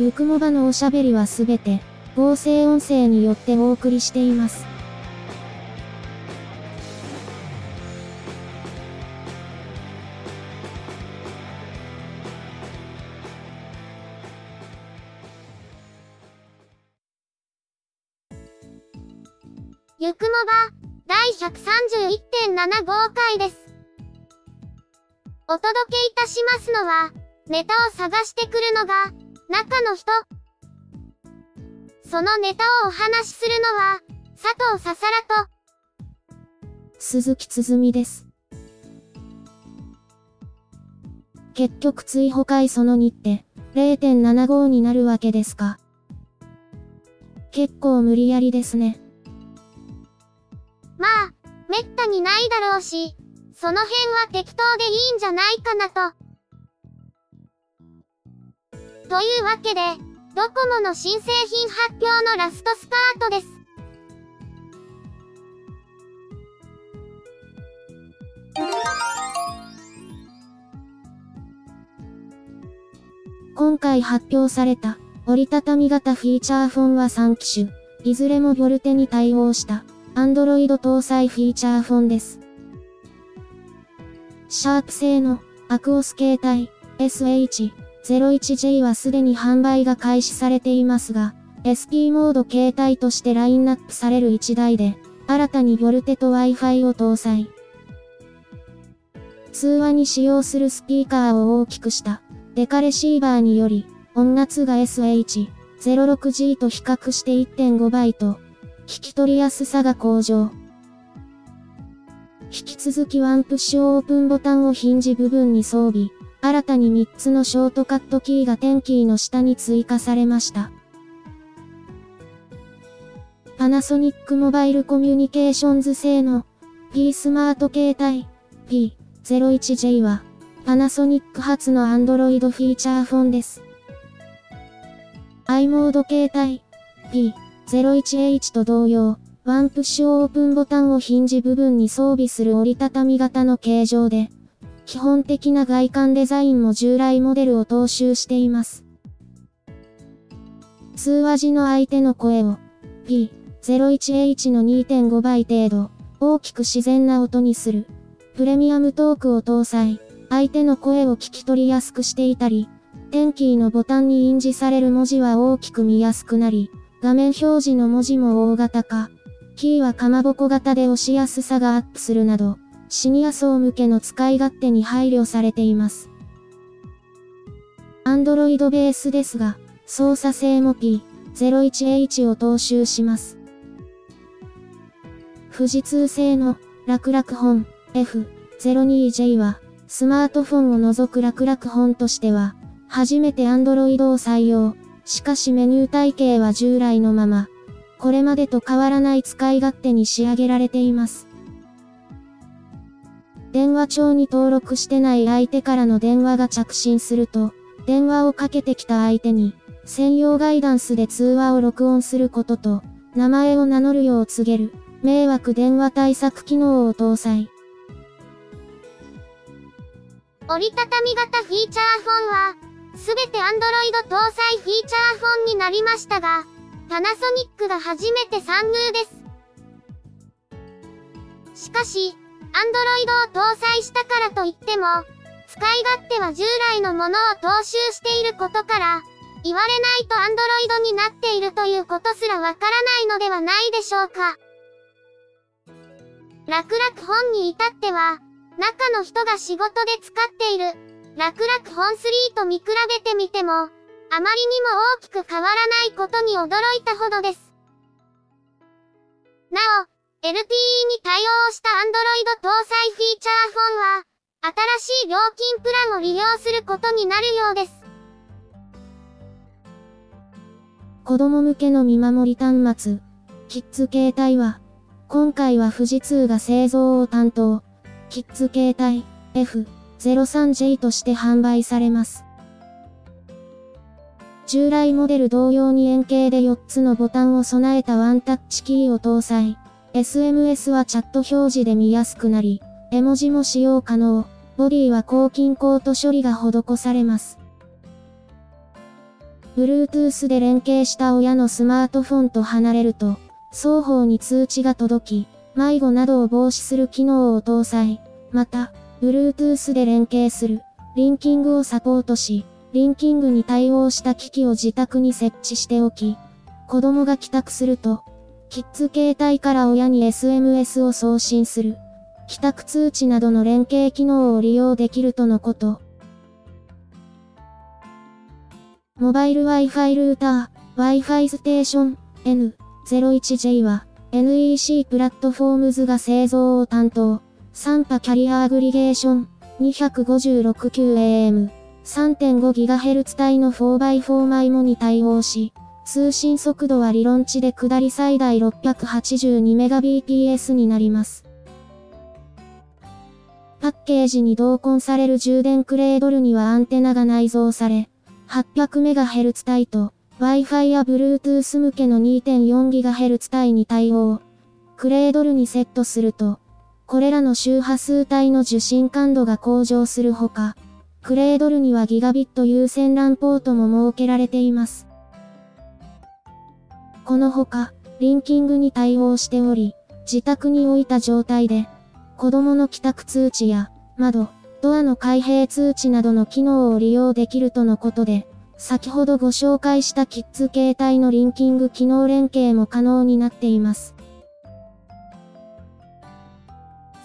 ゆくもばのおしゃべりはすべて、合成音声によってお送りしています。ゆくもば、第131.7号回です。お届けいたしますのは、ネタを探してくるのが、中の人。そのネタをお話しするのは、佐藤ささらと、鈴木つづみです。結局追放回その2って、0.75になるわけですか。結構無理やりですね。まあ、めったにないだろうし、その辺は適当でいいんじゃないかなと。というわけで、ドコモの新製品発表のラストスパートです。今回発表された、折りたたみ型フィーチャーフォンは3機種、いずれもボルテに対応した、Android 搭載フィーチャーフォンです。シャープ製の、アクオス携帯、01J はすでに販売が開始されていますが、SP モード携帯としてラインナップされる1台で、新たにボルテと Wi-Fi を搭載。通話に使用するスピーカーを大きくした、デカレシーバーにより、音圧が SH06G と比較して1.5倍と、聞き取りやすさが向上。引き続きワンプッシュオープンボタンをヒンジ部分に装備、新たに3つのショートカットキーがテンキーの下に追加されました。パナソニックモバイルコミュニケーションズ製の P スマート携帯 P01J はパナソニック初の Android フィーチャーフォンです。i モード携帯 P01H と同様、ワンプッシュオープンボタンをヒンジ部分に装備する折りたたみ型の形状で、基本的な外観デザインも従来モデルを踏襲しています。通話時の相手の声を P01H の2.5倍程度、大きく自然な音にする。プレミアムトークを搭載、相手の声を聞き取りやすくしていたり、テンキーのボタンに印字される文字は大きく見やすくなり、画面表示の文字も大型化。キーはかまぼこ型で押しやすさがアップするなど、シニア層向けの使い勝手に配慮されています。Android ベースですが、操作性も P01H を踏襲します。富士通製の楽々本 F02J は、スマートフォンを除く楽々本としては、初めて Android を採用。しかしメニュー体系は従来のまま、これまでと変わらない使い勝手に仕上げられています。電話帳に登録してない相手からの電話が着信すると、電話をかけてきた相手に、専用ガイダンスで通話を録音することと、名前を名乗るよう告げる、迷惑電話対策機能を搭載。折りたたみ型フィーチャーフォンは、すべて Android 搭載フィーチャーフォンになりましたが、パナソニックが初めて参入です。しかし、Android を搭載したからといっても、使い勝手は従来のものを踏襲していることから、言われないと Android になっているということすらわからないのではないでしょうか。楽々本に至っては、中の人が仕事で使っている、楽々本3と見比べてみても、あまりにも大きく変わらないことに驚いたほどです。なお、LTE に対応した Android 搭載フィーチャーフォンは、新しい料金プランを利用することになるようです。子供向けの見守り端末、キッズ携帯は、今回は富士通が製造を担当、キッズ携帯 F03J として販売されます。従来モデル同様に円形で4つのボタンを備えたワンタッチキーを搭載。SMS はチャット表示で見やすくなり、絵文字も使用可能。ボディは抗菌コート処理が施されます。Bluetooth で連携した親のスマートフォンと離れると、双方に通知が届き、迷子などを防止する機能を搭載。また、Bluetooth で連携する、リンキングをサポートし、リンキングに対応した機器を自宅に設置しておき、子供が帰宅すると、キッズ携帯から親に SMS を送信する、帰宅通知などの連携機能を利用できるとのこと。モバイル Wi-Fi ルーター、Wi-Fi ステーション N01J は NEC プラットフォームズが製造を担当、サンパキャリアアグリゲーション 256QAM 3.5GHz 帯の 4x4 マイモに対応し、通信速度は理論値で下り最大 682Mbps になります。パッケージに同梱される充電クレードルにはアンテナが内蔵され、800MHz 帯と Wi-Fi や Bluetooth 向けの 2.4GHz 帯に対応。クレードルにセットすると、これらの周波数帯の受信感度が向上するほか、クレードルにはギガビット有線 LAN ポートも設けられています。このほか、リンキングに対応しており、自宅に置いた状態で、子供の帰宅通知や、窓、ドアの開閉通知などの機能を利用できるとのことで、先ほどご紹介したキッズ携帯のリンキング機能連携も可能になっています。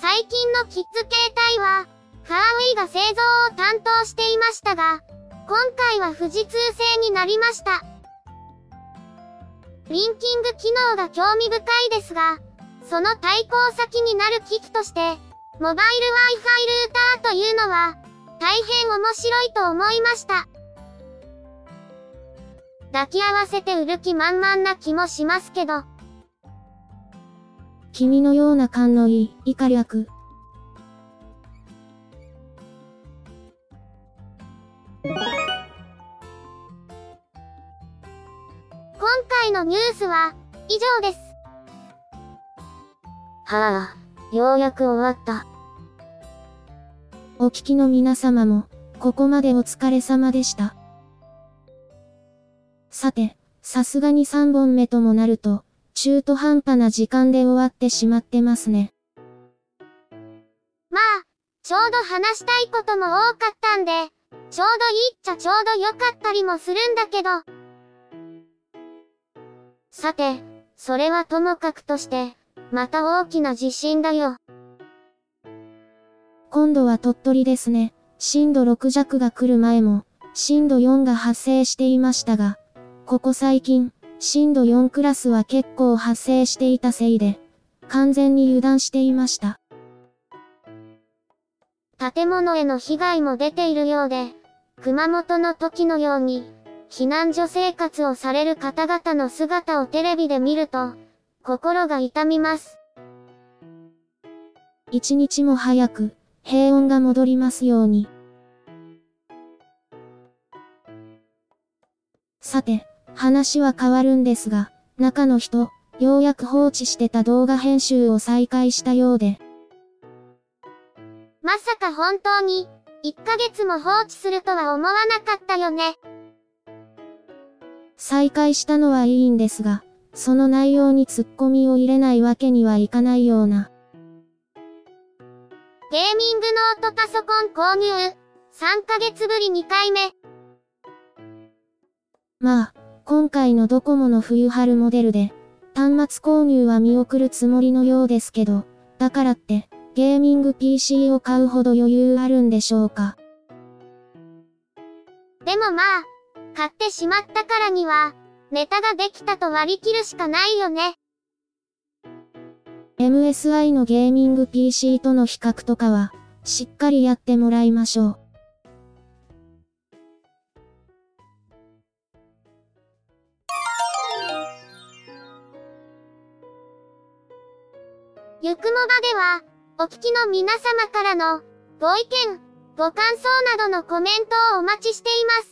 最近のキッズ携帯は、ファーウェイが製造を担当していましたが、今回は富士通製になりました。リンキング機能が興味深いですが、その対抗先になる機器として、モバイル Wi-Fi ルーターというのは、大変面白いと思いました。抱き合わせて売る気満々な気もしますけど。君のような勘のいい、イカ略。回のニュースは、以上です。はあ、ようやく終わった。お聞きの皆様も、ここまでお疲れ様でした。さて、さすがに3本目ともなると、中途半端な時間で終わってしまってますね。まあ、ちょうど話したいことも多かったんで、ちょうどいいっちゃちょうど良かったりもするんだけど、さて、それはともかくとして、また大きな地震だよ。今度は鳥取ですね。震度6弱が来る前も、震度4が発生していましたが、ここ最近、震度4クラスは結構発生していたせいで、完全に油断していました。建物への被害も出ているようで、熊本の時のように、避難所生活をされる方々の姿をテレビで見ると、心が痛みます。一日も早く、平穏が戻りますように。さて、話は変わるんですが、中の人、ようやく放置してた動画編集を再開したようで。まさか本当に、1ヶ月も放置するとは思わなかったよね。再開したのはいいんですが、その内容にツッコミを入れないわけにはいかないような。ゲーミングノートパソコン購入。3ヶ月ぶり2回目。まあ、今回のドコモの冬春モデルで、端末購入は見送るつもりのようですけど、だからって、ゲーミング PC を買うほど余裕あるんでしょうか。でもまあ、買ってしまったからには、ネタができたと割り切るしかないよね。MSI のゲーミング PC との比較とかは、しっかりやってもらいましょう。ゆくもばでは、お聞きの皆様からの、ご意見、ご感想などのコメントをお待ちしています。